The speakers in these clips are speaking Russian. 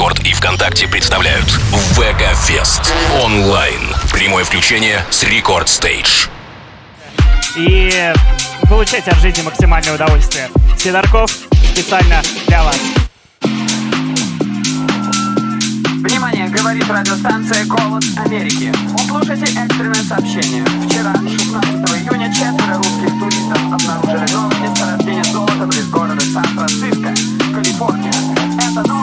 Рекорд и ВКонтакте представляют ВК Фест онлайн. Прямое включение с Record Stage. И получайте от жизни максимальное удовольствие. Сидорков специально для вас. Внимание, говорит радиостанция «Голос Америки». Слушайте экстренное сообщение. Вчера, 16 июня, четверо русских туристов обнаружили новое месторождение золота близ города Сан-Франциско, Калифорния. Это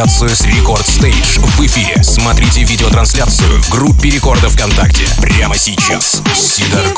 новая версия трансляцию с Рекорд Стейдж в эфире. Смотрите видеотрансляцию в группе Рекорда ВКонтакте прямо сейчас. Сидорков.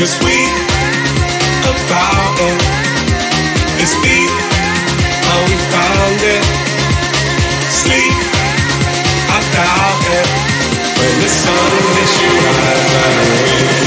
Cause we about it. It's deep how we found it. Sleep, I doubt it. When the sun hits you, I'm you.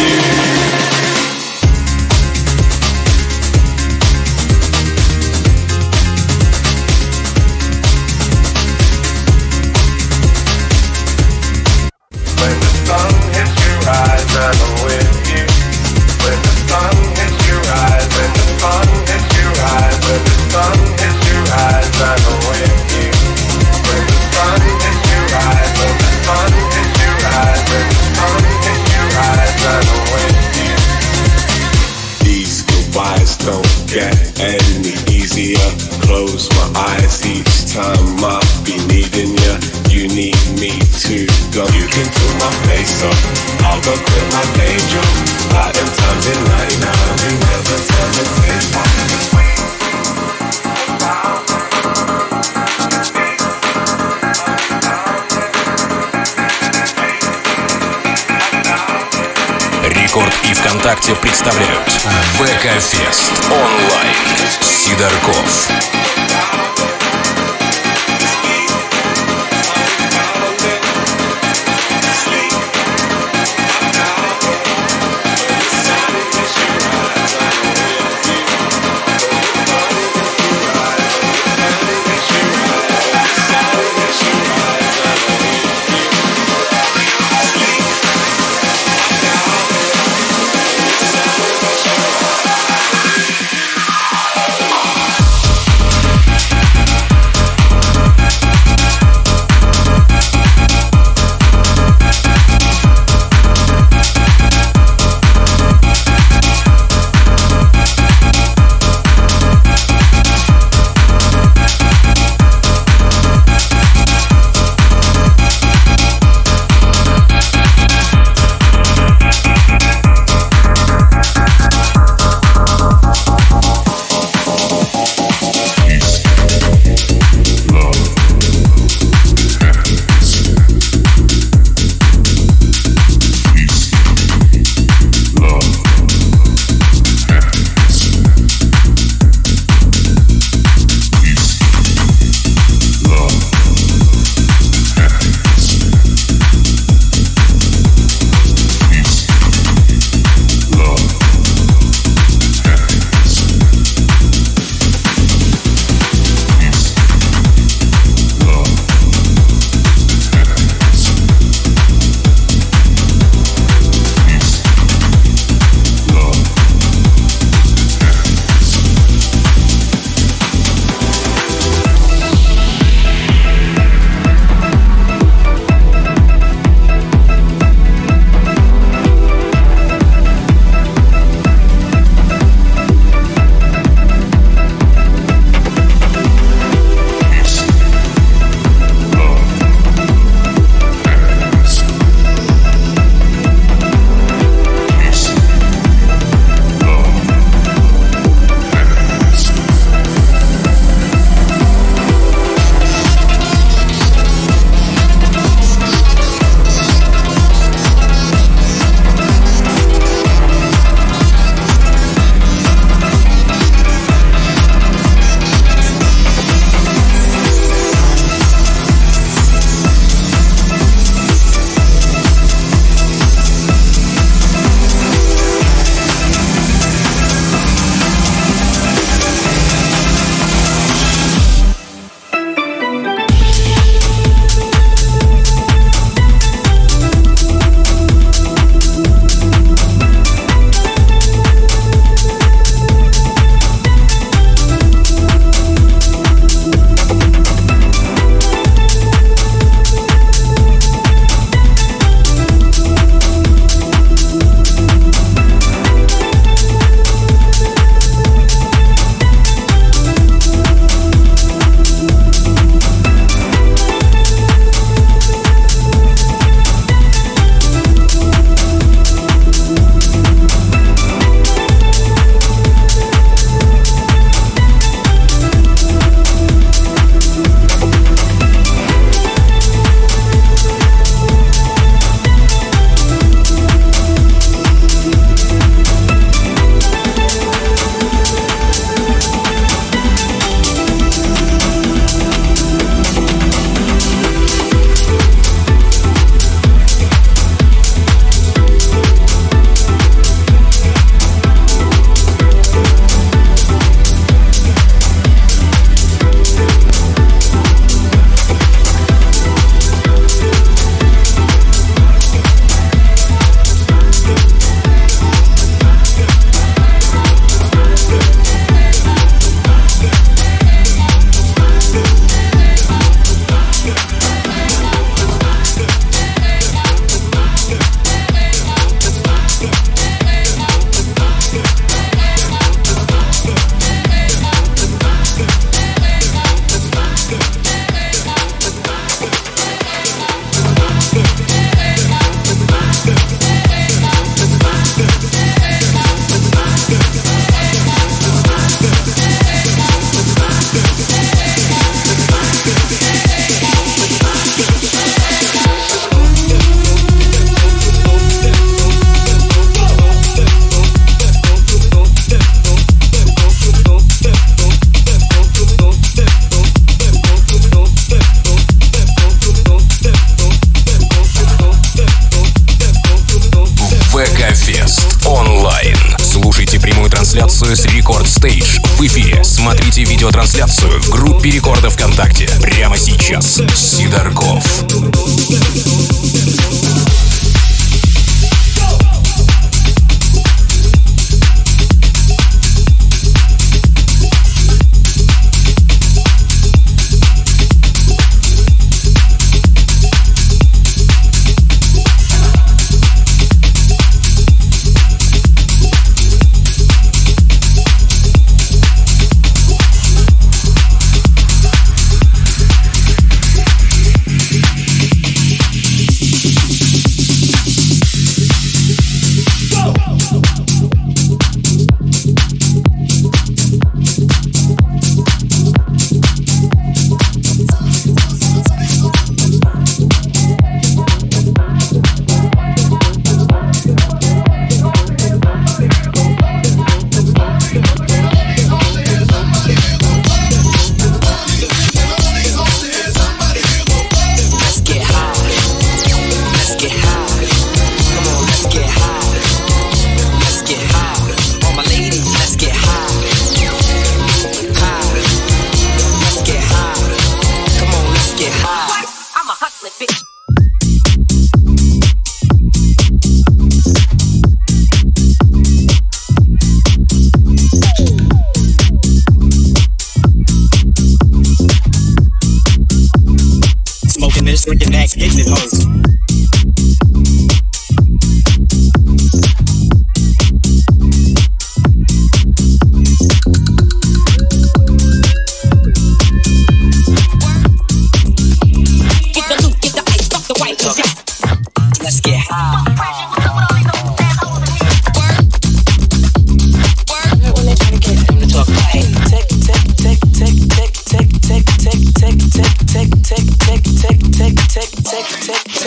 ВКонтакте представляют ВК Фест онлайн. Сидорков.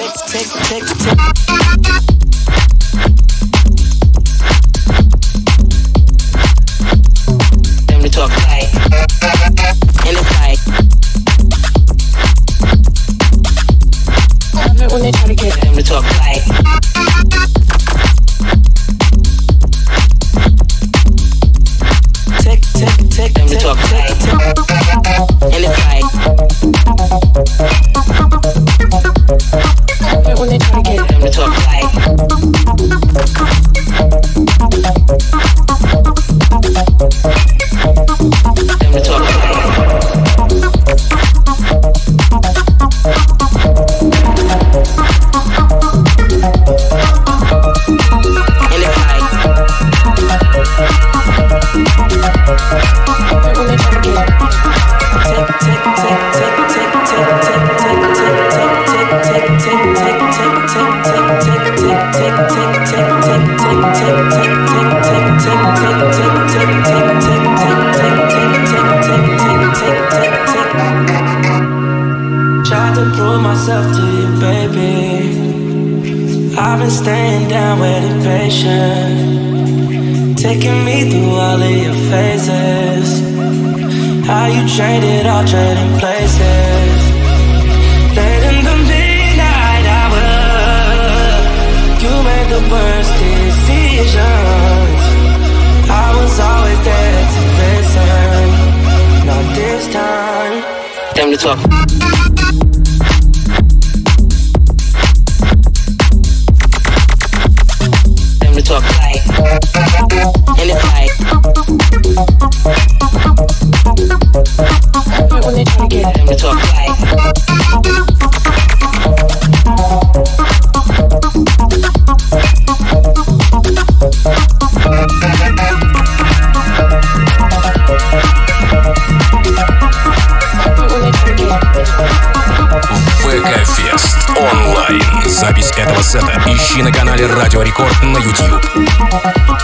tick, tick, tick, it. Taking me through all of your phases. How you traded all trading places. Late in the midnight hour, you made the worst decisions. I was always there to listen. Not this time. Time to talk. нового сета ищи на канале Радио Рекорд на YouTube.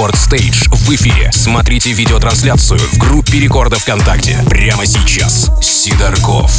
Рекорд Стейдж в эфире. Смотрите видеотрансляцию в группе Рекорда ВКонтакте прямо сейчас. Сидорков.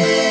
Show.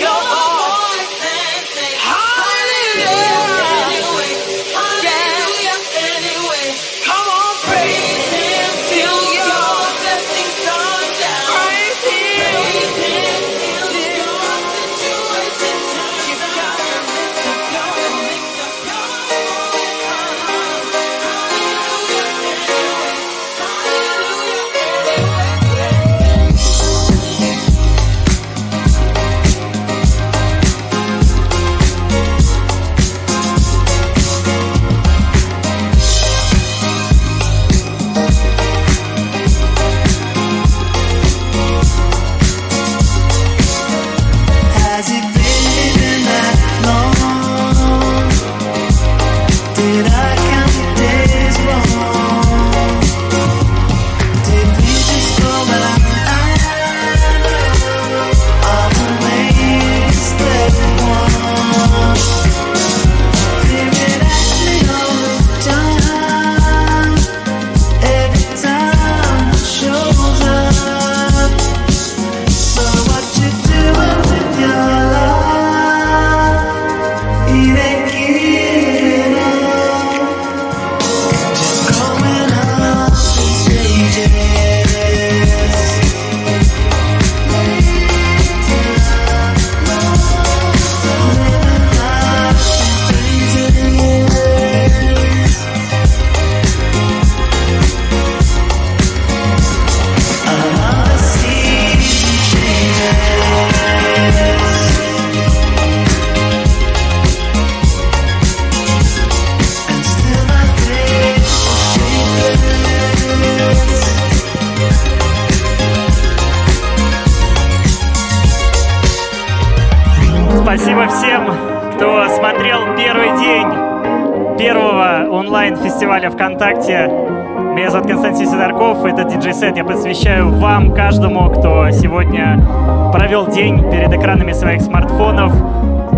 your каждому, кто сегодня провел день перед экранами своих смартфонов,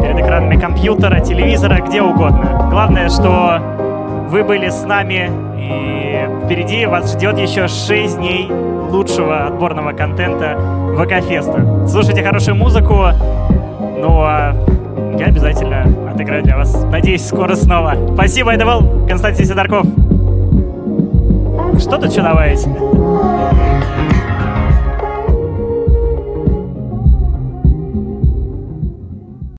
перед экранами компьютера, телевизора, где угодно. Главное, что вы были с нами, и впереди вас ждет еще 6 дней лучшего отборного контента ВК-феста. Слушайте хорошую музыку, ну а я обязательно отыграю для вас. Надеюсь, скоро снова. Спасибо, это был Константин Сидорков. Что тут что добавить?